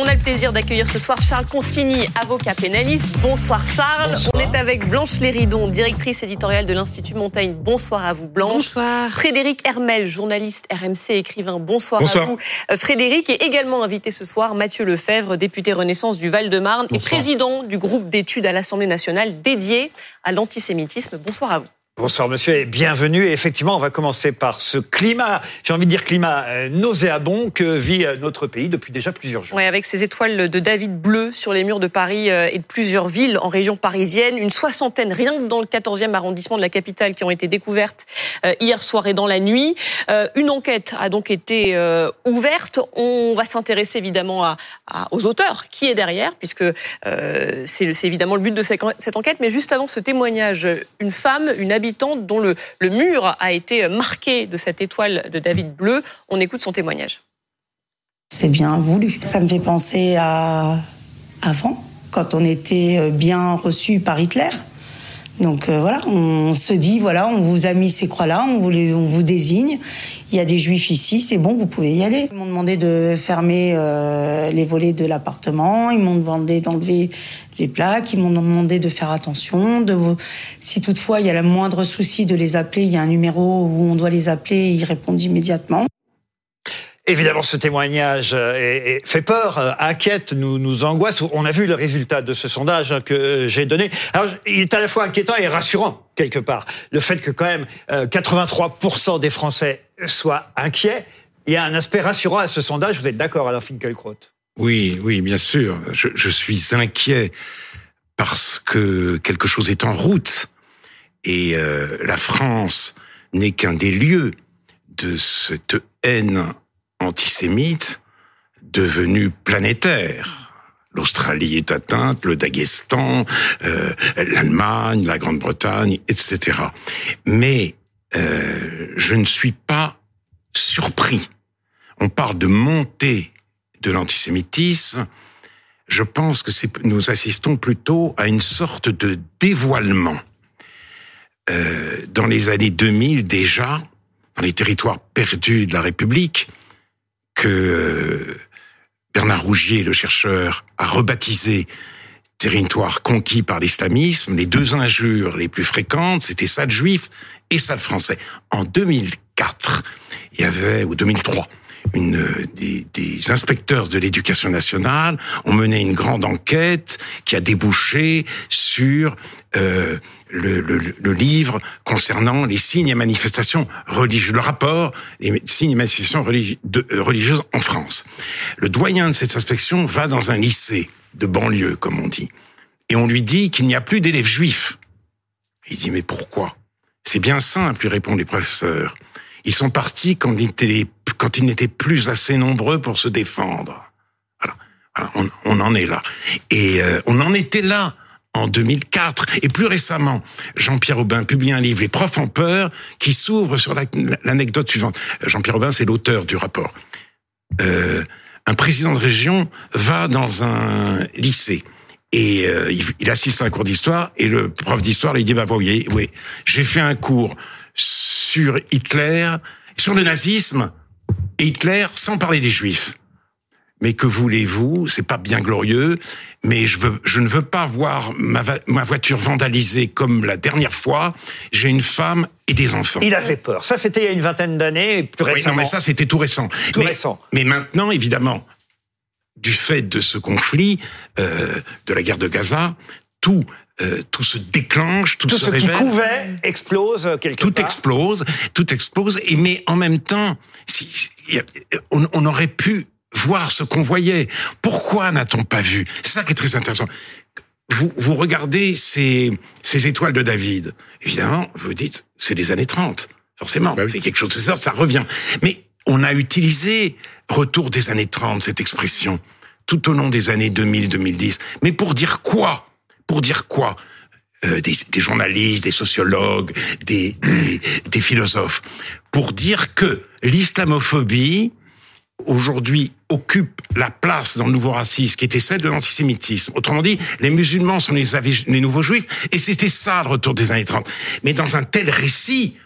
On a le plaisir d'accueillir ce soir Charles Consigny, avocat pénaliste. Bonsoir Charles. On est avec Blanche Léridon, directrice éditoriale de l'Institut Montaigne. Bonsoir à vous Blanche. Bonsoir. Frédéric Hermel, journaliste RMC, écrivain. Bonsoir, à vous. Euh, Frédéric est également invité ce soir Mathieu Lefebvre, député Renaissance du Val-de-Marne et président du groupe d'études à l'Assemblée nationale dédié à l'antisémitisme. Bonsoir à vous. Bonsoir monsieur et bienvenue. Et effectivement, on va commencer par ce climat, j'ai envie de dire climat euh, nauséabond que vit euh, notre pays depuis déjà plusieurs jours. Oui, avec ces étoiles de David bleu sur les murs de Paris euh, et de plusieurs villes en région parisienne, une soixantaine rien que dans le 14e arrondissement de la capitale qui ont été découvertes hier soir et dans la nuit. Une enquête a donc été ouverte. On va s'intéresser évidemment aux auteurs, qui est derrière, puisque c'est évidemment le but de cette enquête. Mais juste avant ce témoignage, une femme, une dont le, mur a été marqué de cette étoile de David bleu. On écoute son témoignage. C'est bien voulu. Ça me fait penser à avant, quand on était bien reçu par Hitler. Donc euh, voilà, on se dit, voilà, on vous a mis ces croix-là, on vous, on vous désigne. Il y a des juifs ici, c'est bon, vous pouvez y aller. Ils m'ont demandé de fermer euh, les volets de l'appartement, ils m'ont demandé d'enlever les plaques, ils m'ont demandé de faire attention. Si toutefois il y a le moindre souci de les appeler, il y a un numéro où on doit les appeler ils répondent immédiatement. Évidemment, ce témoignage euh, fait peur, euh, inquiète, nous, angoisse. On a vu le résultat de ce sondage que euh, j'ai donné. Alors, il est à la fois inquiétant et rassurant, quelque part. Le fait que quand même 83% des Français soient inquiets, il y a un aspect rassurant à ce sondage. Vous êtes d'accord, Alain Finkielkraut? Oui, oui, bien sûr. Je suis inquiet parce que quelque chose est en route. Et la France n'est qu'un des lieux de cette haine antisémite devenu planétaire. L'Australie est atteinte, le Daghestan, euh, l'Allemagne, la Grande-Bretagne, etc. Mais euh, je ne suis pas surpris. On parle de montée de l'antisémitisme. Je pense que nous assistons plutôt à une sorte de dévoilement. Euh, dans les années 2000 déjà, dans les territoires perdus de la République, que euh, Bernard Rougier, le chercheur, a rebaptisé territoire conquis par l'islamisme, les deux injures les plus fréquentes, c'était sale juif et sale français. En 2004, il y avait, ou 2003, une, des, inspecteurs de l'éducation nationale ont mené une grande enquête qui a débouché sur euh, le, livre concernant les signes et manifestations religieuses, le rapport les signes et manifestations euh, religieuses en France. Le doyen de cette inspection va dans un lycée de banlieue, comme on dit, et on lui dit qu'il n'y a plus d'élèves juifs. Il dit mais pourquoi? C'est bien simple, lui répondent les professeurs. Ils sont partis quand ils, n'étaient plus assez nombreux pour se défendre. Voilà. On, en est là. Et euh, on en était là en 2004. Et plus récemment, Jean-Pierre Aubin publie un livre, Les profs en peur, qui s'ouvre sur l'anecdote suivante. Jean-Pierre Aubin, c'est l'auteur du rapport. Euh, un président de région va dans un lycée et euh, il, assiste à un cours d'histoire et le prof d'histoire lui dit bah voyez oui j'ai fait un cours sur Hitler sur le nazisme et Hitler sans parler des juifs mais que voulez-vous? C'est pas bien glorieux, mais je veux, je ne veux pas voir ma, ma voiture vandalisée comme la dernière fois. J'ai une femme et des enfants. Il a fait peur. Ça, c'était il y a une vingtaine d'années, plus récemment. Oui, non, mais ça, c'était tout récent. Tout récent. Mais maintenant, évidemment, du fait de ce conflit, euh, de la guerre de Gaza, tout euh, tout se déclenche, tout, tout se ce révèle. qui couvait explose quelque tout part. explose, tout explose. Et mais en même temps, si, on, on, aurait pu voir ce qu'on voyait. Pourquoi n'a-t-on pas vu? C'est ça qui est très intéressant. Vous, vous regardez ces, ces étoiles de David. Évidemment, vous dites, c'est les années 30. Forcément, bah c'est quelque chose, ça, ça revient. Mais on a utilisé retour des années 30, cette expression, tout au long des années 2000-2010. Mais pour dire quoi Pour dire quoi? Euh, des, journalistes, des sociologues, des philosophes, pour dire que l'islamophobie aujourd'hui occupe la place dans le nouveau racisme qui était celle de l'antisémitisme. Autrement dit, les musulmans sont les, les nouveaux juifs, et c'était ça le retour des années 30. Mais dans un tel récit,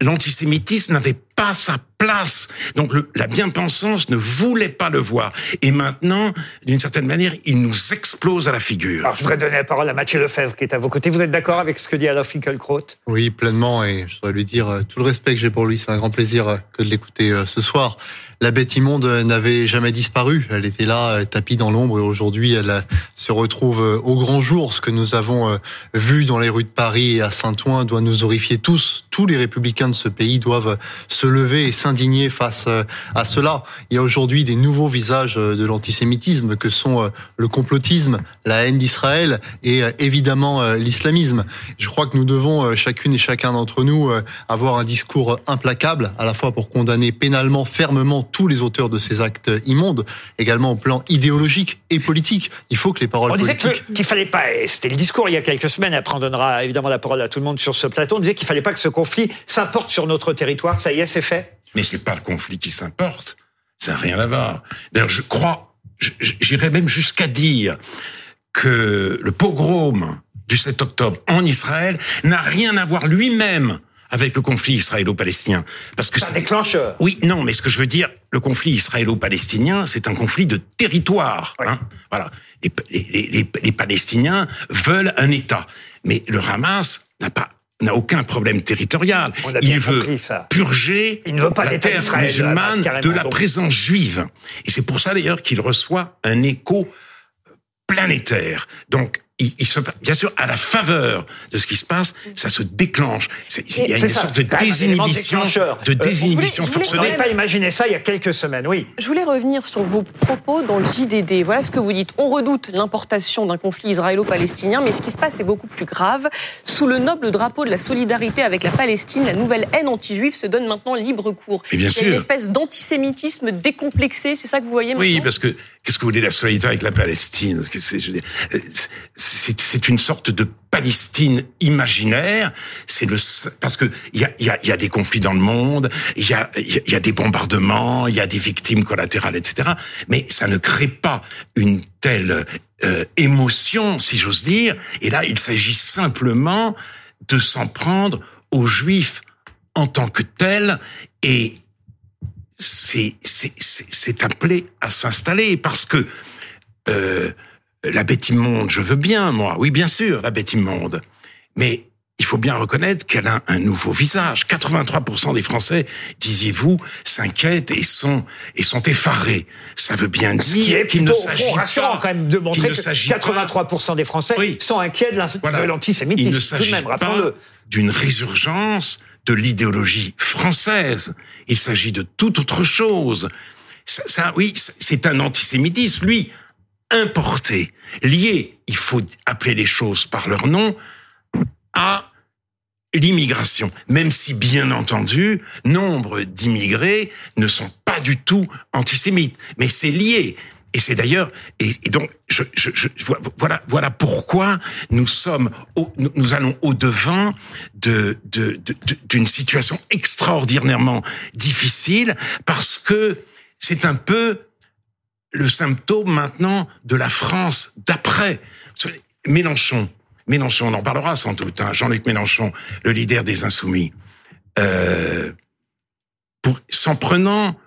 l'antisémitisme n'avait pas sa place. Donc le, la bien-pensance ne voulait pas le voir. Et maintenant, d'une certaine manière, il nous explose à la figure. Alors je voudrais donner la parole à Mathieu Lefebvre qui est à vos côtés. Vous êtes d'accord avec ce que dit Alain Finkielkraut? Oui, pleinement. Et je voudrais lui dire euh, tout le respect que j'ai pour lui. C'est un grand plaisir euh, que de l'écouter euh, ce soir. La bête immonde n'avait jamais disparu. Elle était là, tapie dans l'ombre, et aujourd'hui, elle se retrouve au grand jour. Ce que nous avons vu dans les rues de Paris et à Saint-Ouen doit nous horrifier tous. Tous les républicains de ce pays doivent se lever et s'indigner face à cela. Il y a aujourd'hui des nouveaux visages de l'antisémitisme que sont le complotisme, la haine d'Israël et évidemment l'islamisme. Je crois que nous devons chacune et chacun d'entre nous avoir un discours implacable, à la fois pour condamner pénalement, fermement tous les auteurs de ces actes immondes, également au plan idéologique et politique. Il faut que les paroles on disait politiques... qu'il fallait pas, c'était le discours il y a quelques semaines, après on donnera évidemment la parole à tout le monde sur ce plateau, on disait qu'il fallait pas que ce conflit s'importe sur notre territoire, ça y est, c'est fait Mais c'est pas le conflit qui s'importe, ça n'a rien à voir. D'ailleurs, je crois, j'irais même jusqu'à dire que le pogrom du 7 octobre en Israël n'a rien à voir lui-même avec le conflit israélo-palestinien. Parce que c'est un déclencheur. Oui, non, mais ce que je veux dire, le conflit israélo-palestinien, c'est un conflit de territoire. Hein voilà. Les, les, les, les, Palestiniens veulent un État, mais le Hamas n'a pas n'a aucun problème territorial. Il veut purger Il ne veut pas la terre musulmane de la présence juive. Et c'est pour ça d'ailleurs qu'il reçoit un écho planétaire. Donc il, il se, bien sûr, à la faveur de ce qui se passe, ça se déclenche. Il y a une sorte de désinhibition, de désinhibition forcenée. On n'avait pas imaginé ça il y a quelques semaines, oui. Je voulais revenir sur vos propos dans le JDD. Voilà ce que vous dites. On redoute l'importation d'un conflit israélo-palestinien, mais ce qui se passe est beaucoup plus grave. Sous le noble drapeau de la solidarité avec la Palestine, la nouvelle haine anti-juive se donne maintenant libre cours. Et bien il y a une espèce d'antisémitisme décomplexé, c'est ça que vous voyez maintenant? Oui, parce que qu'est-ce que vous voulez la solidarité avec la Palestine? C'est une sorte de Palestine imaginaire. C'est le parce que il y a, y, a, y a des conflits dans le monde, il y a, y a des bombardements, il y a des victimes collatérales, etc. Mais ça ne crée pas une telle euh, émotion, si j'ose dire. Et là, il s'agit simplement de s'en prendre aux Juifs en tant que tels et c'est appelé à s'installer parce que euh, la bête immonde, je veux bien, moi. Oui, bien sûr, la bête immonde. Mais il faut bien reconnaître qu'elle a un nouveau visage. 83% des Français, disiez-vous, s'inquiètent et sont et sont effarés. Ça veut bien dire qu'il ne s'agit pas quand même de montrer que 83% des Français sont inquiets de l'antisémitisme. Il ne s'agit pas d'une résurgence de l'idéologie française. Il s'agit de toute autre chose. Ça, ça oui, c'est un antisémitisme. Lui, importé, lié, il faut appeler les choses par leur nom, à l'immigration. Même si, bien entendu, nombre d'immigrés ne sont pas du tout antisémites. Mais c'est lié. Et c'est d'ailleurs, et, donc, je, je, voilà, voilà pourquoi nous sommes, nous, allons au devant de, de, d'une situation extraordinairement difficile parce que c'est un peu le symptôme maintenant de la France d'après. Mélenchon, Mélenchon, on en parlera sans doute, hein, Jean-Luc Mélenchon, le leader des Insoumis, euh, pour, s'en prenant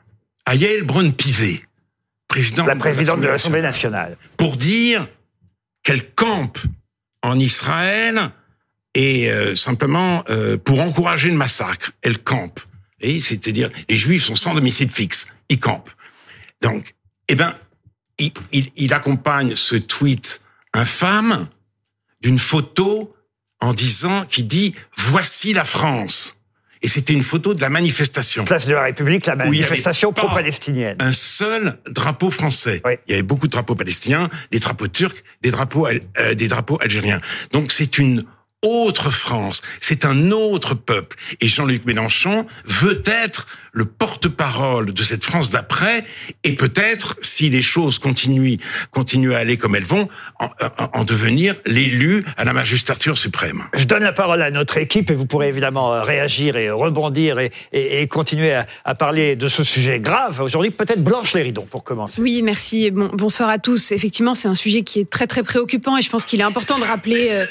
à Yael Braun-Pivet, président la présidente de l'Assemblée nationale, pour dire qu'elle campe en Israël et euh, simplement euh, pour encourager le massacre, elle campe. Et c'est-à-dire les Juifs sont sans domicile fixe, ils campent. Donc eh ben, il, il, accompagne ce tweet infâme d'une photo en disant, qui dit voici la France. Et c'était une photo de la manifestation. Place de la République, la manifestation pro-palestinienne. Un seul drapeau français. Il y avait beaucoup de drapeaux palestiniens, des drapeaux turcs, des drapeaux, euh, des drapeaux algériens. Donc c'est une autre France, c'est un autre peuple. Et Jean-Luc Mélenchon veut être le porte-parole de cette France d'après, et peut-être, si les choses continuent, continuent à aller comme elles vont, en, devenir l'élu à la magistrature suprême. Je donne la parole à notre équipe, et vous pourrez évidemment euh, réagir et rebondir et, et, continuer à, à, parler de ce sujet grave. Aujourd'hui, peut-être Blanche Léridon, pour commencer. Oui, merci. Bon, bonsoir à tous. Effectivement, c'est un sujet qui est très très préoccupant, et je pense qu'il est important de rappeler euh,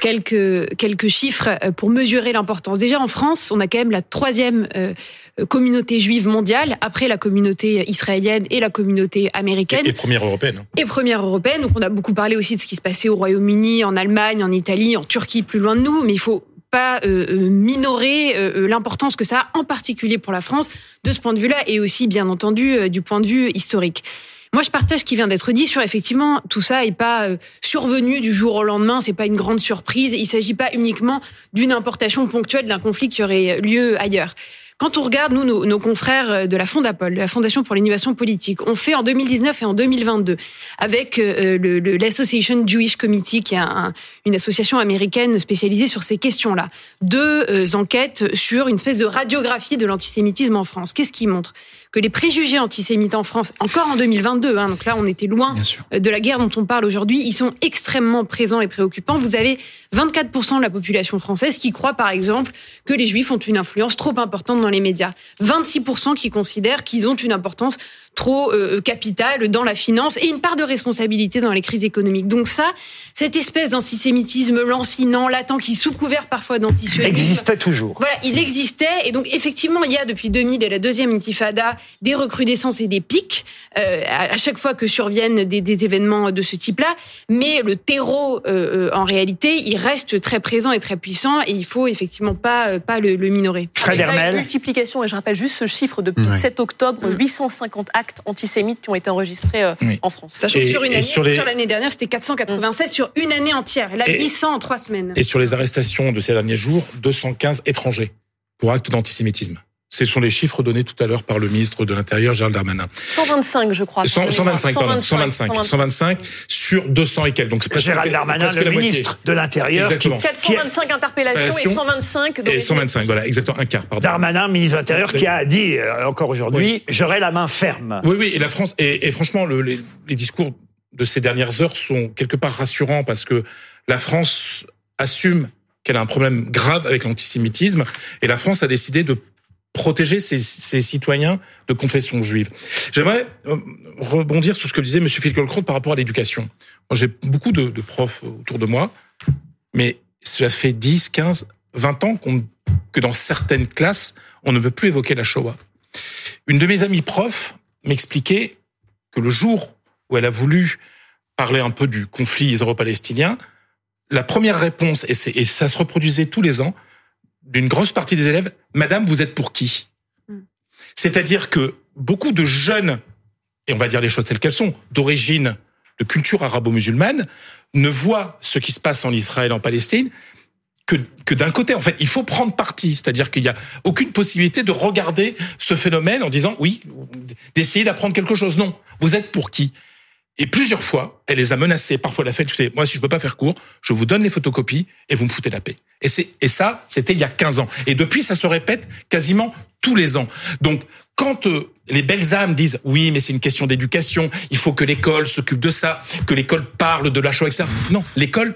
quelques quelques chiffres euh, pour mesurer l'importance. Déjà en France, on a quand même la troisième communauté juive mondiale, après la communauté israélienne et la communauté américaine. Et, et première européenne. Et première européenne. Donc on a beaucoup parlé aussi de ce qui se passait au Royaume-Uni, en Allemagne, en Italie, en Turquie, plus loin de nous, mais il faut pas euh, minorer euh, l'importance que ça a, en particulier pour la France, de ce point de vue-là, et aussi, bien entendu, euh, du point de vue historique. Moi, je partage ce qui vient d'être dit sur effectivement tout ça n'est pas survenu du jour au lendemain, c'est pas une grande surprise. Il s'agit pas uniquement d'une importation ponctuelle d'un conflit qui aurait lieu ailleurs. Quand on regarde, nous, nos, confrères de la Fondapol, la Fondation pour l'innovation politique, ont fait en 2019 et en 2022, avec euh, l'Association Jewish Committee, qui est un, une association américaine spécialisée sur ces questions-là, deux euh, enquêtes sur une espèce de radiographie de l'antisémitisme en France. Qu'est-ce qui montre? Que les préjugés antisémites en France, encore en 2022, hein, donc là on était loin de la guerre dont on parle aujourd'hui, ils sont extrêmement présents et préoccupants. Vous avez 24% de la population française qui croit par exemple que les juifs ont une influence trop importante dans les médias. 26% qui considèrent qu'ils ont une importance trop euh, capitale dans la finance et une part de responsabilité dans les crises économiques. Donc ça, cette espèce d'antisémitisme lancinant, latent, qui sous couvert parfois d'antisionisme... Existait toujours. Voilà, il existait. Et donc effectivement, il y a depuis 2000 et la deuxième intifada des recrudescences et des pics euh, à chaque fois que surviennent des, des événements de ce type-là. Mais le terreau, euh, en réalité, il reste très présent et très puissant et il faut effectivement pas, pas le, le minorer. Fred Hermel. multiplication, et je rappelle juste ce chiffre, depuis le 7 octobre, 850 actes antisémites qui ont été enregistrés euh, Oui. en France. Sachant que sur une et année, sur sur les- l'année dernière, c'était 496 sur une année entière. Et là, Et- 800 en trois semaines. Et sur les arrestations de ces derniers jours, 215 étrangers pour actes d'antisémitisme. Ce sont les chiffres donnés tout à l'heure par le ministre de l'Intérieur, Gérald Darmanin. 125, je crois. 100 125, pardon, 125, 125 sur 200 et quelques. Donc c'est presque, Gérald Darmanin, presque le la moitié. ministre de l'Intérieur, qui, Exactement. 425 interpellations et Interpellations 125 Et 125, voilà, exactement un quart, pardon. Darmanin, ministre de l'Intérieur, qui a dit euh, encore aujourd'hui, j'aurai la main ferme. Oui, oui, et la France, et, et franchement, le- les, les discours de ces dernières heures sont quelque part rassurants parce que la France assume qu'elle a un problème grave avec l'antisémitisme et la France a décidé de protéger ses, citoyens de confession juive. J'aimerais euh, rebondir sur ce que disait M. Finkielkraut par rapport à l'éducation. J'ai beaucoup de, profs autour de moi, mais cela fait 10, 15, 20 ans que dans certaines classes, on ne peut plus évoquer la Shoah. Une de mes amies profs m'expliquait que le jour où elle a voulu parler un peu du conflit israélo-palestinien, la première réponse, et ça se reproduisait tous les ans, d'une grosse partie des élèves, Madame, vous êtes pour qui? Mm. C'est-à-dire que beaucoup de jeunes, et on va dire les choses telles qu'elles sont, d'origine, de culture arabo-musulmane, ne voient ce qui se passe en Israël, en Palestine, que, que d'un côté, en fait, il faut prendre parti, c'est-à-dire qu'il n'y a aucune possibilité de regarder ce phénomène en disant oui, d'essayer d'apprendre quelque chose. Non, vous êtes pour qui? Et plusieurs fois, elle les a menacés. Parfois, elle a fait, écoutez, moi, si je peux pas faire court, je vous donne les photocopies et vous me foutez la paix. Et c'est et ça, c'était il y a 15 ans. Et depuis, ça se répète quasiment tous les ans. Donc, quand euh, les belles âmes disent oui, mais c'est une question d'éducation, il faut que l'école s'occupe de ça, que l'école parle de la Shoah, etc. Non, l'école,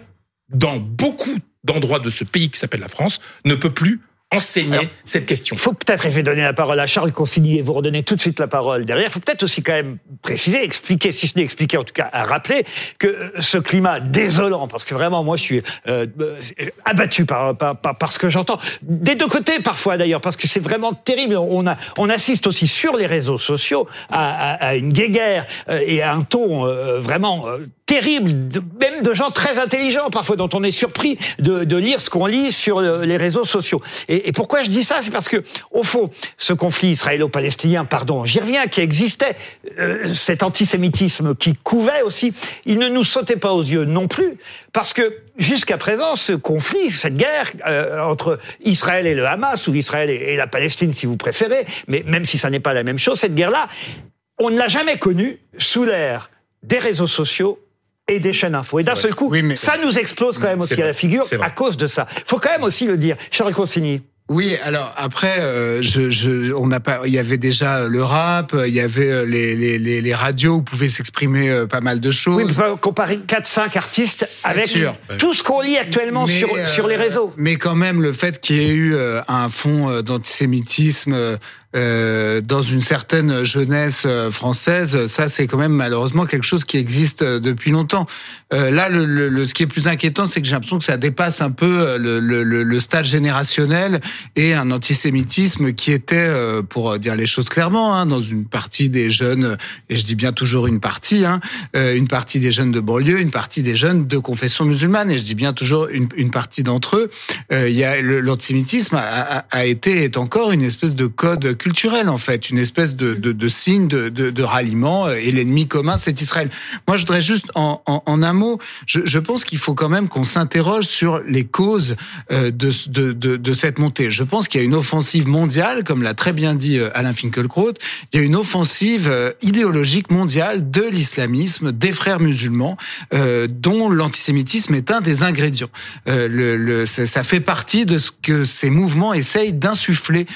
dans beaucoup d'endroits de ce pays qui s'appelle la France, ne peut plus enseigner Alors, cette question. Il faut peut-être, et je vais donner la parole à Charles Consigny et vous redonner tout de suite la parole derrière, il faut peut-être aussi quand même préciser, expliquer, si ce n'est expliquer, en tout cas à rappeler que euh, ce climat désolant, parce que vraiment moi je suis euh, euh, abattu par, par, par, par ce que j'entends, des deux côtés parfois d'ailleurs, parce que c'est vraiment terrible, on, a, on assiste aussi sur les réseaux sociaux à, à, à une guéguerre euh, et à un ton euh, vraiment... euh, terrible, même de gens très intelligents parfois, dont on est surpris de, de lire ce qu'on lit sur euh, les réseaux sociaux. Et, et pourquoi je dis ça? C'est parce que, au fond, ce conflit israélo-palestinien, pardon, j'y reviens, qui existait, euh, cet antisémitisme qui couvait aussi, il ne nous sautait pas aux yeux non plus, parce que jusqu'à présent, ce conflit, cette guerre euh, entre Israël et le Hamas, ou Israël et, et la Palestine, si vous préférez, mais même si ça n'est pas la même chose, cette guerre-là, on ne l'a jamais connue sous l'ère des réseaux sociaux et des chaînes info. Et d'un seul coup, Oui, mais- ça nous explose quand même aussi à la figure à cause de ça. faut quand même aussi le dire. Charles Consigny. Oui, alors après, euh, je, je, on n'a pas, il y avait déjà le rap, il y avait euh, les, les, les, les radios où vous pouvez s'exprimer euh, pas mal de choses. Oui, on peut pas comparer 4-5 artistes avec sûr. tout ce qu'on lit actuellement Mais, sur, euh, sur les réseaux. Mais quand même, le fait qu'il y ait eu euh, un fond euh, d'antisémitisme euh, euh, dans une certaine jeunesse euh, française, ça c'est quand même malheureusement quelque chose qui existe euh, depuis longtemps. Euh, là, le, le, ce qui est plus inquiétant, c'est que j'ai l'impression que ça dépasse un peu le, le, stade générationnel et un antisémitisme qui était, pour dire les choses clairement, hein, dans une partie des jeunes, et je dis bien toujours une partie, hein, une partie des jeunes de banlieue, une partie des jeunes de confession musulmane, et je dis bien toujours une, une partie d'entre eux. A l'antisémitisme a, a, a été est encore une espèce de code culturel en fait, une espèce de, de, signe de, de, ralliement. Euh, et l'ennemi commun, c'est Israël. Moi, je voudrais juste en, en, un mot, je, je pense qu'il faut quand même qu'on s'interroge sur les causes euh, de, cette montée. Je pense qu'il y a une offensive mondiale, comme l'a très bien dit euh, Alain Finkielkraut. Il y a une offensive idéologique mondiale de l'islamisme, des frères musulmans, dont l'antisémitisme est un des ingrédients. Le, le, ça fait partie de ce que ces mouvements essayent d'insuffler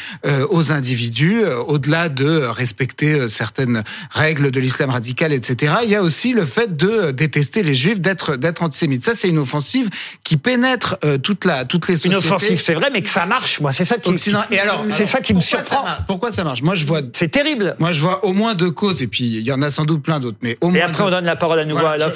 aux individus, euh, au-delà de respecter euh, certaines règles de l'islam radical, etc. Il y a aussi le fait de détester les juifs, d'être d'être antisémite. Ça, c'est une offensive qui pénètre toute la toutes les sociétés. Une offensive, c'est vrai, mais que ça marche. Moi, c'est ça qui. Occident. Et alors, c'est ça qui me surprend. pourquoi ça marche? Moi, je vois. C'est terrible. Moi, je vois au moins deux causes, et puis il y en a sans doute plein d'autres, mais au moins. Et après, deux... on donne la parole à nouveau voilà, à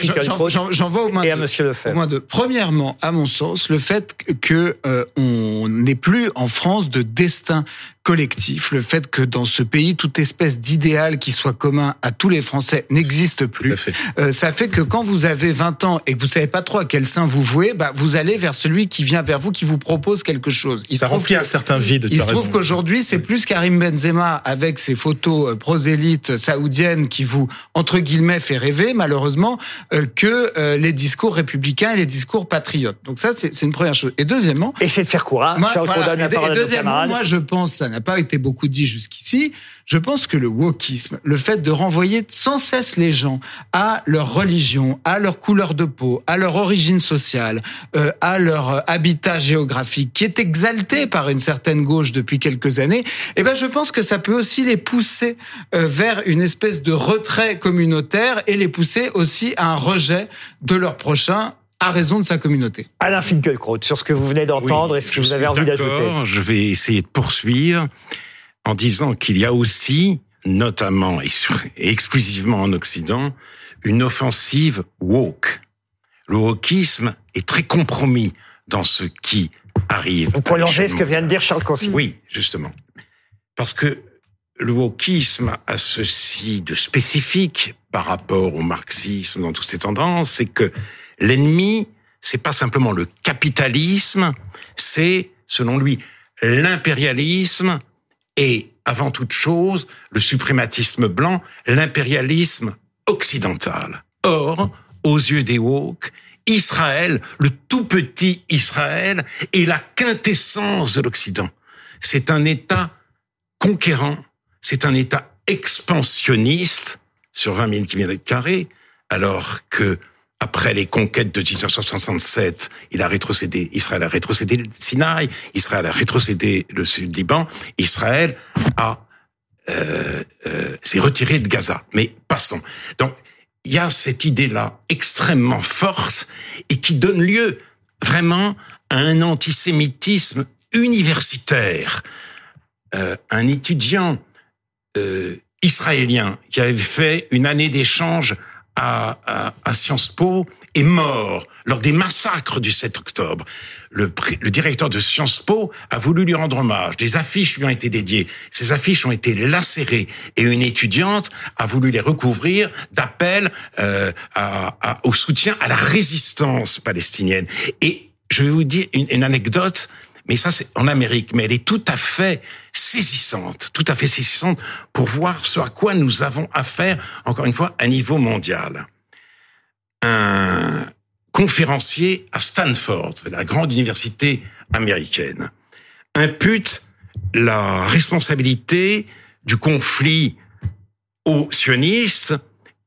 J'en vois au moins et deux. à Monsieur Lefebvre. Au moins deux. Premièrement, à mon sens, le fait que euh, on n'est plus en France de destin collectif, le fait que dans ce pays, toute espèce d'idéal qui soit commun à tous les Français n'existe plus. Fait. Euh, ça fait que quand vous avez 20 ans et que vous savez pas trop à quel sein vous vouez, bah, vous allez vers celui qui vient vers vous, qui vous propose quelque chose. Il ça remplit un certain vide. Il se trouve qu'aujourd'hui, c'est plus Karim Benzema avec ses photos euh, prosélytes saoudiennes qui vous, entre guillemets, fait rêver, malheureusement, euh, que euh, les discours républicains et les discours patriotes. Donc ça, c'est une première chose. Et deuxièmement... Et c'est de faire courage. Moi, voilà, et, et deuxièmement, moi, je pense, ça n'a pas été beaucoup dit jusqu'ici, je pense que le wokisme, le fait de renvoyer sans cesse les gens à leur religion, à leur couleur de peau, à leur origine sociale, euh, à leur habitat géographique, qui est exalté par une certaine gauche depuis quelques années, eh ben je pense que ça peut aussi les pousser euh, vers une espèce de retrait communautaire et les pousser aussi à un rejet de leur prochain à raison de sa communauté. Alain Finkielkraut, sur ce que vous venez d'entendre oui, et ce que vous avez envie d'ajouter. Je vais essayer de poursuivre en disant qu'il y a aussi, notamment et, exclusivement en Occident, une offensive woke. Le wokisme est très compromis dans ce qui arrive. Vous prolongez ce que vient de dire Charles Confi. Oui, justement. Parce que le wokisme a ceci de spécifique par rapport au marxisme dans toutes ces tendances, c'est que L'ennemi, c'est pas simplement le capitalisme, c'est, selon lui, l'impérialisme et, avant toute chose, le suprématisme blanc, l'impérialisme occidental. Or, aux yeux des woke, Israël, le tout petit Israël, est la quintessence de l'Occident. C'est un État conquérant, c'est un État expansionniste sur 20 000 km, alors que après les conquêtes de 1967, il a rétrocédé, Israël a rétrocédé le Sinaï, Israël a rétrocédé le sud Liban, Israël a euh, euh, s'est retiré de Gaza. Mais passons. Donc il y a cette idée-là extrêmement forte et qui donne lieu vraiment à un antisémitisme universitaire. Euh, un étudiant euh, israélien qui avait fait une année d'échange à, à, à, Sciences Po est mort lors des massacres du 7 octobre. Le, le, directeur de Sciences Po a voulu lui rendre hommage. Des affiches lui ont été dédiées. Ces affiches ont été lacérées et une étudiante a voulu les recouvrir d'appel euh, au soutien à la résistance palestinienne. Et je vais vous dire une, une anecdote mais ça c'est en Amérique, mais elle est tout à fait saisissante, tout à fait saisissante pour voir ce à quoi nous avons affaire, encore une fois, à niveau mondial. Un conférencier à Stanford, la grande université américaine, impute la responsabilité du conflit aux sionistes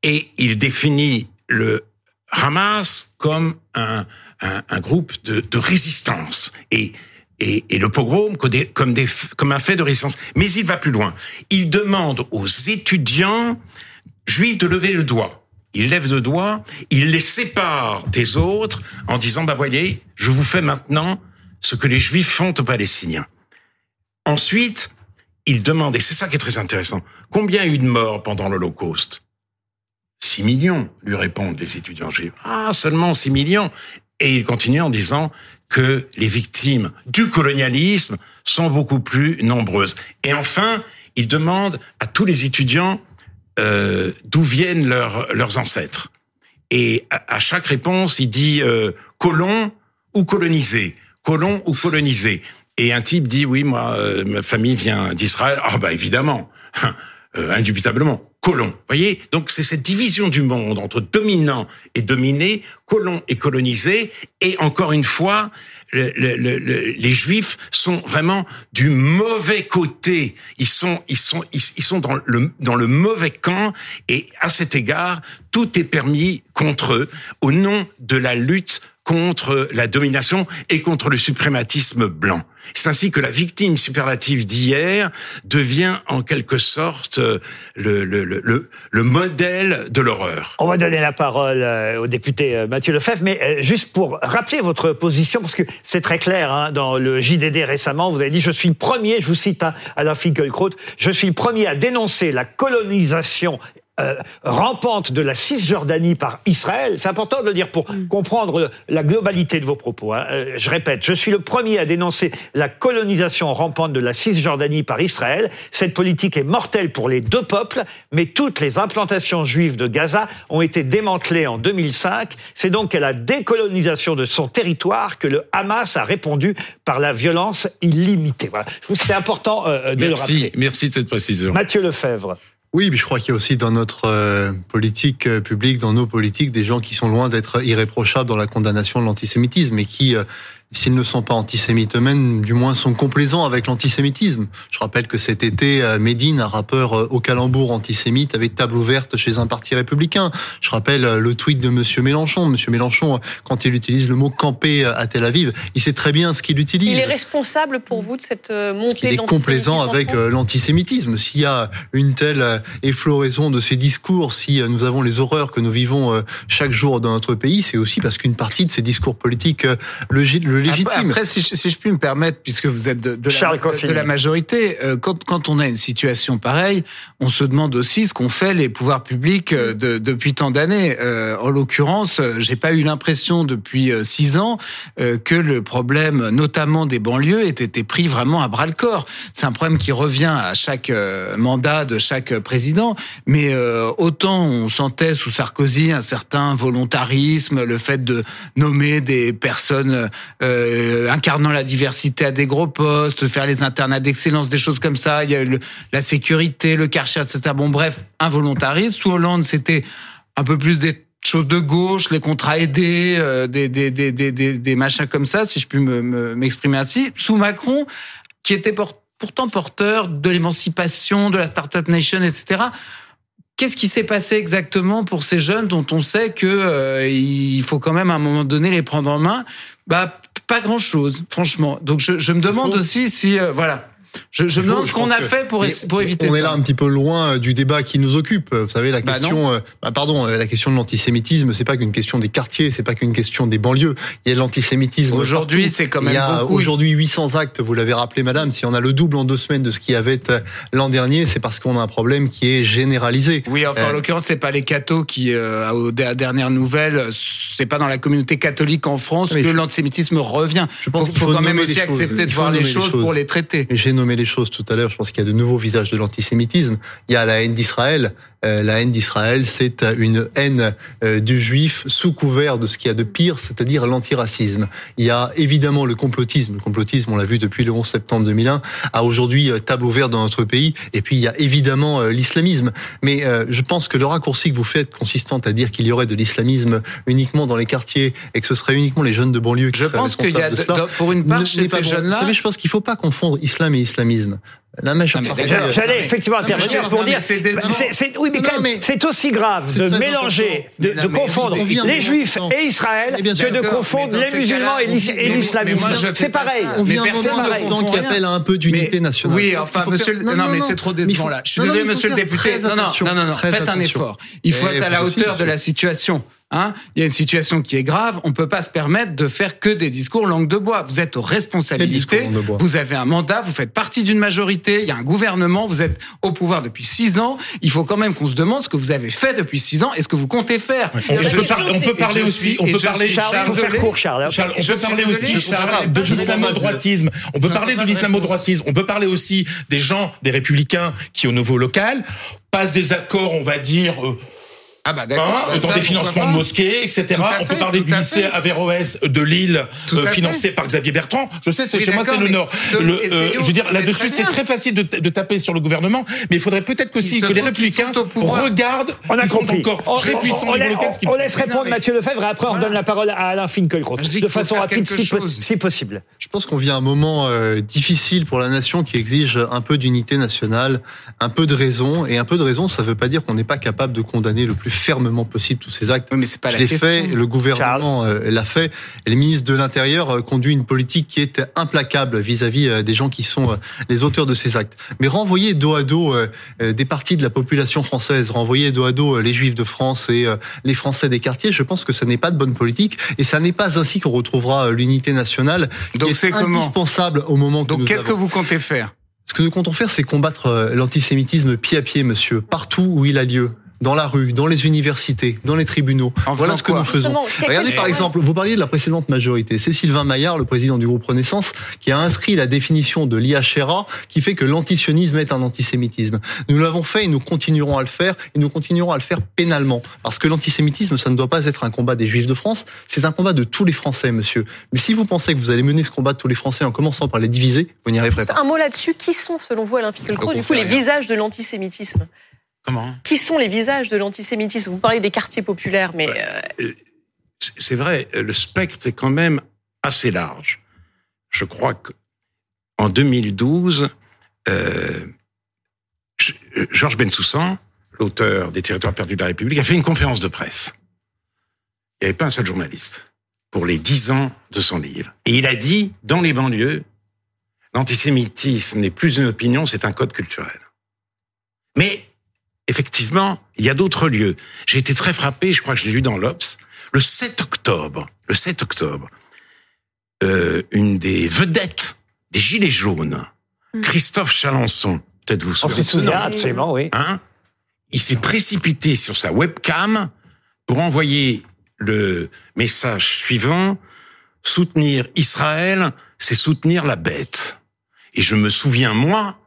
et il définit le Hamas comme un, un, groupe de, de résistance. Et et, le pogrom comme, un fait de résistance. Mais il va plus loin. Il demande aux étudiants juifs de lever le doigt. Il lève le doigt, il les sépare des autres en disant, bah voyez, je vous fais maintenant ce que les juifs font aux Palestiniens. Ensuite, il demande, et c'est ça qui est très intéressant, combien a eu de morts pendant l'Holocauste? 6 millions, lui répondent les étudiants juifs. Ah, seulement 6 millions. Et il continue en disant que les victimes du colonialisme sont beaucoup plus nombreuses. Et enfin, il demande à tous les étudiants euh, d'où viennent leurs, leurs ancêtres. Et à, chaque réponse, il dit euh, colon ou colonisé, colon ou colonisé. Et un type dit oui, moi, euh, ma famille vient d'Israël. Ah bah évidemment, euh, indubitablement, colon. Voyez, donc c'est cette division du monde entre dominant et dominé, colon et colonisé. Et encore une fois, les juifs sont vraiment du mauvais côté. Ils sont, ils sont, ils, sont dans le, dans le mauvais camp. Et à cet égard, tout est permis contre eux au nom de la lutte contre la domination et contre le suprématisme blanc. C'est ainsi que la victime superlative d'hier devient en quelque sorte euh, le, le, le, le modèle de l'horreur. On va donner la parole euh, au député euh, Mathieu Lefebvre, mais juste pour rappeler votre position, parce que c'est très clair, hein, dans le JDD récemment, vous avez dit, je suis le premier, je vous cite hein, Alain Finkielkraut, je suis le premier à dénoncer la colonisation euh, rampante de la Cisjordanie par Israël. C'est important de le dire pour mm. comprendre la globalité de vos propos. Hein. Euh, je répète, je suis le premier à dénoncer la colonisation rampante de la Cisjordanie par Israël. Cette politique est mortelle pour les deux peuples, mais toutes les implantations juives de Gaza ont été démantelées en 2005. C'est donc à la décolonisation de son territoire que le Hamas a répondu par la violence illimitée. Voilà. C'est important euh, de le rappeler. Merci de cette précision. Mathieu Lefebvre. Oui, mais je crois qu'il y a aussi dans notre euh, politique euh, publique, dans nos politiques, des gens qui sont loin d'être irréprochables dans la condamnation de l'antisémitisme et qui euh, s'ils ne sont pas antisémites eux-mêmes, du moins sont complaisants avec l'antisémitisme. Je rappelle que cet été, euh, Médine, un rappeur euh, au calembour antisémite, avait table ouverte chez un parti républicain. Je rappelle euh, le tweet de Monsieur Mélenchon. Monsieur Mélenchon, quand il utilise le mot camper à Tel Aviv, il sait très bien ce qu'il utilise. Il est responsable pour vous de cette montée Il est complaisant avec l'antisémitisme. S'il y a une telle effloraison de ces discours, si nous avons les horreurs que nous vivons chaque jour dans notre pays, c'est aussi parce qu'une partie de ces discours politiques le, le légitime. Après, si, je, si, je, puis me permettre, puisque vous êtes de, de, la, de la, majorité, euh, quand, quand, on a une situation pareille, on se demande aussi ce qu'ont fait les pouvoirs publics euh, de, depuis tant d'années. Euh, en l'occurrence, euh, j'ai pas eu l'impression depuis six ans que le problème, notamment des banlieues, ait été pris vraiment à bras le corps. C'est un problème qui revient à chaque mandat de chaque président, mais autant on sentait sous Sarkozy un certain volontarisme, le fait de nommer des personnes euh, incarnant la diversité à des gros postes, faire les internats d'excellence, des choses comme ça. Il y a la sécurité, le Karcher, etc. Bon, bref, involontariste. Sous Hollande, c'était un peu plus des choses de gauche, les contrats aidés, euh, des, des, des, des, des, machins comme ça, si je puis m'exprimer ainsi. Sous Macron, qui était pourtant porteur de l'émancipation, de la Startup Nation, etc. Qu'est-ce qui s'est passé exactement pour ces jeunes dont on sait que euh, il faut quand même à un moment donné les prendre en main? Bah pas grand chose, franchement. Donc je, je me demande aussi si euh, voilà. Je, je me demande ce qu'on a fait pour, pour éviter ça. On est là un petit peu loin euh, du débat qui nous occupe. Vous savez, la bah question, euh, bah pardon, euh, la question de l'antisémitisme, c'est pas qu'une question des quartiers, c'est pas qu'une question des banlieues. Il y a de l'antisémitisme. Aujourd'hui, c'est quand même Il y a aujourd'hui 800 actes. Vous l'avez rappelé, madame. Si on a le double en deux semaines de ce qu'il y avait l'an dernier, c'est parce qu'on a un problème qui est généralisé. Oui, enfin, en l'occurrence, c'est pas les cathos qui, euh, aux dernières nouvelles, c'est pas dans la communauté catholique en France que l'antisémitisme revient. Je pense qu'il faut, quand même aussi accepter de voir les choses, pour les traiter nommé les choses tout à l'heure. Je pense qu'il y a de nouveaux visages de l'antisémitisme. Il y a la haine d'Israël. Euh, la haine d'Israël, c'est une haine euh, du juif sous couvert de ce qu'il y a de pire, c'est-à-dire l'antiracisme. Il y a évidemment le complotisme. Le complotisme, on l'a vu depuis le 11 septembre 2001, a aujourd'hui euh, table ouverte dans notre pays. Et puis il y a évidemment l'islamisme. Mais je pense que le raccourci que vous faites, consistant à dire qu'il y aurait de l'islamisme uniquement dans les quartiers et que ce serait uniquement les jeunes de banlieue qui je pense qu'il y a pour une part chez ces jeunes-là. Vous savez, je pense qu'il faut pas confondre islam et islamisme. La J'allais effectivement intervenir pour dire, c'est oui, mais, c'est aussi grave de mélanger, de, de confondre les Juifs et Israël que de confondre les musulmans et l'islamisme. C'est pareil. On vient un moment qui appelle à un peu d'unité nationale. Oui, enfin, monsieur, non, mais c'est trop décevant là. Je suis désolé, monsieur le député. Non, non, non, non, faites un effort. Il faut être à la hauteur de la situation. Hein? Il y a une situation qui est grave. On peut pas se permettre de faire que des discours langue de bois. Vous êtes aux responsabilités. Vous avez un mandat. Vous faites partie d'une majorité. Il y a un gouvernement. Vous êtes au pouvoir depuis six ans. Il faut quand même qu'on se demande ce que vous avez fait depuis six ans et ce que vous comptez faire. On, je peut, suis- par- on peut et parler aussi, on peut parler, Charles, on peut parler aussi, Charles, de l'islamo-droitisme. On peut parler de l'islamo-droitisme. On peut parler aussi des gens, des républicains qui, au niveau local, passent des accords, on va dire, euh, Ah bah hein, d'accord. dans Ça, des financements de mosquées, etc. On peut parler du lycée. Averroès de Lille, euh, financé par Xavier Bertrand. Je sais, c'est Oui, chez moi, c'est d'accord, le Nord. Le, euh, je veux dire, là-dessus, c'est très facile de, de taper sur le gouvernement, mais il faudrait peut-être aussi que les républicains regardent On a sont compris. encore On, très on- puissants on au niveau la- local, ce qui on laisse répondre mais- Mathieu Lefebvre et après on redonne la parole à Alain Finkielkraut. Dis De façon rapide, si possible. Je pense qu'on vit un moment euh, difficile pour la nation qui exige un peu d'unité nationale, un peu de raison. Et un peu de raison, ça ne veut pas dire qu'on n'est pas capable de condamner le plus fermement possible tous ces actes. Oui, mais c'est pas Je la l'ai question. fait, le gouvernement euh, l'a fait. Et le ministre de l'Intérieur euh, conduit une politique qui est implacable vis-à-vis euh, des gens qui sont les auteurs de ces actes. Mais renvoyer dos à dos des parties de la population française, renvoyer dos à dos les Juifs de France et les Français des quartiers, je pense que ce n'est pas de bonne politique. Et ça n'est pas ainsi qu'on retrouvera l'unité nationale qui Donc est indispensable au moment que Donc qu'est-ce que vous comptez faire? Ce que nous comptons faire, c'est combattre l'antisémitisme pied à pied, monsieur, partout où il a lieu. Dans la rue, dans les universités, dans les tribunaux. En voilà ce que nous faisons. Regardez par exemple, vous parliez de la précédente majorité. C'est Sylvain Maillard, le président du groupe Renaissance, qui a inscrit la définition de l'IHRA qui fait que l'antisionisme est un antisémitisme. Nous l'avons fait et nous continuerons à le faire et nous continuerons à le faire pénalement. Parce que l'antisémitisme, ça ne doit pas être un combat des Juifs de France, c'est un combat de tous les Français, monsieur. Mais si vous pensez que vous allez mener ce combat de tous les Français en commençant par les diviser, vous n'y arriverez pas. Un mot là-dessus, qui sont, selon vous, Alain on du coup, les rien. visages de l'antisémitisme? Comment Qui sont les visages de l'antisémitisme? Vous parlez des quartiers populaires, mais euh, c'est vrai, le spectre est quand même assez large. Je crois que en 2012, euh, Georges Bensoussan, l'auteur des Territoires perdus de la République, a fait une conférence de presse. Il n'y avait pas un seul journaliste pour les dix ans de son livre. Et il a dit, dans les banlieues, l'antisémitisme n'est plus une opinion, c'est un code culturel. Mais effectivement, il y a d'autres lieux. J'ai été très frappé, je crois que je l'ai lu dans l'Obs, le 7 octobre, le 7 octobre, euh, une des vedettes des Gilets jaunes, Mm. Christophe Chalençon, peut-être vous On souvenez s'y de ce nom, souvient absolument, oui. hein, il s'est précipité sur sa webcam pour envoyer le message suivant soutenir Israël, c'est soutenir la bête. Et je me souviens moi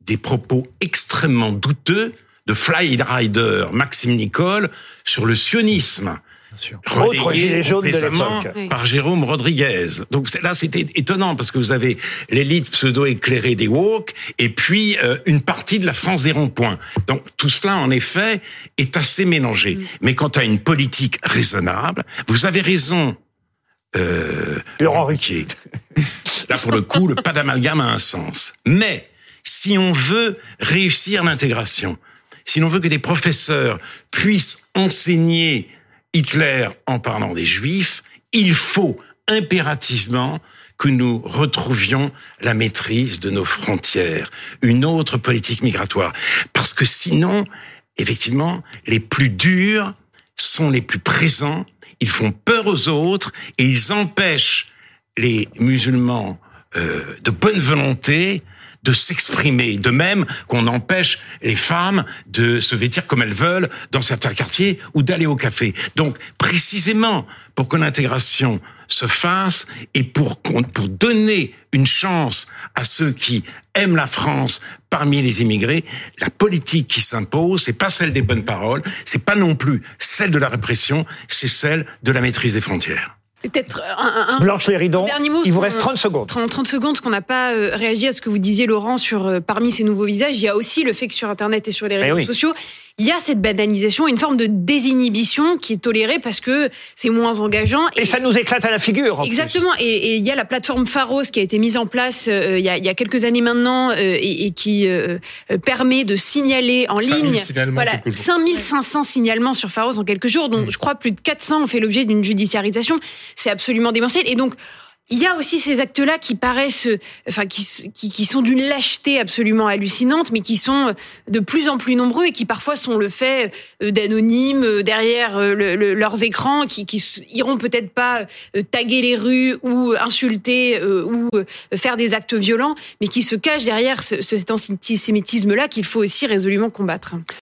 des propos extrêmement douteux de Fly Rider Maxime Nicole sur le sionisme. Bien sûr. Autre relayé gilet jaune de par Jérôme Rodriguez. Donc là, c'était étonnant parce que vous avez l'élite pseudo-éclairée des woke et puis euh, une partie de la France des ronds-points. Donc tout cela, en effet, est assez mélangé. Mais quant à une politique raisonnable, vous avez raison. Euh, Laurent Ruquier. Là, pour le coup, le pas d'amalgame a un sens. Mais si on veut réussir l'intégration, si l'on veut que des professeurs puissent enseigner Hitler en parlant des Juifs, il faut impérativement que nous retrouvions la maîtrise de nos frontières, une autre politique migratoire. Parce que sinon, effectivement, les plus durs sont les plus présents, ils font peur aux autres et ils empêchent les musulmans euh, de bonne volonté de s'exprimer, de même qu'on empêche les femmes de se vêtir comme elles veulent dans certains quartiers ou d'aller au café. Donc, précisément, pour que l'intégration se fasse et pour, pour donner une chance à ceux qui aiment la France parmi les immigrés, la politique qui s'impose, c'est pas celle des bonnes paroles, c'est pas non plus celle de la répression, c'est celle de la maîtrise des frontières. Peut-être un, Blanche Léridon, Dernier mot, il vous reste 30 secondes. 30, 30 secondes, parce qu'on n'a pas euh, réagi à ce que vous disiez, Laurent, sur euh, parmi ces nouveaux visages. Il y a aussi le fait que sur Internet et sur les Eh réseaux oui. sociaux, il y a cette banalisation, une forme de désinhibition qui est tolérée parce que c'est moins engageant. Et ça nous éclate à la figure. en. Exactement. Et, et il y a la plateforme Pharos qui a été mise en place euh, il, y a, il y a quelques années maintenant euh, et, et qui euh, euh, permet de signaler en 5000 ligne. signalements Voilà, quelques jours. 5500 signalements sur Pharos en quelques jours. Donc, je crois plus de 400 ont fait l'objet d'une judiciarisation. C'est absolument démentiel. Et donc, il y a aussi ces actes-là qui paraissent, enfin, qui, qui, qui sont d'une lâcheté absolument hallucinante, mais qui sont de plus en plus nombreux et qui parfois sont le fait euh, d'anonymes euh, derrière euh, le, leurs écrans, qui, qui iront peut-être pas taguer les rues ou insulter ou faire des actes violents, mais qui se cachent derrière ce, cet antisémitisme-là qu'il faut aussi résolument combattre.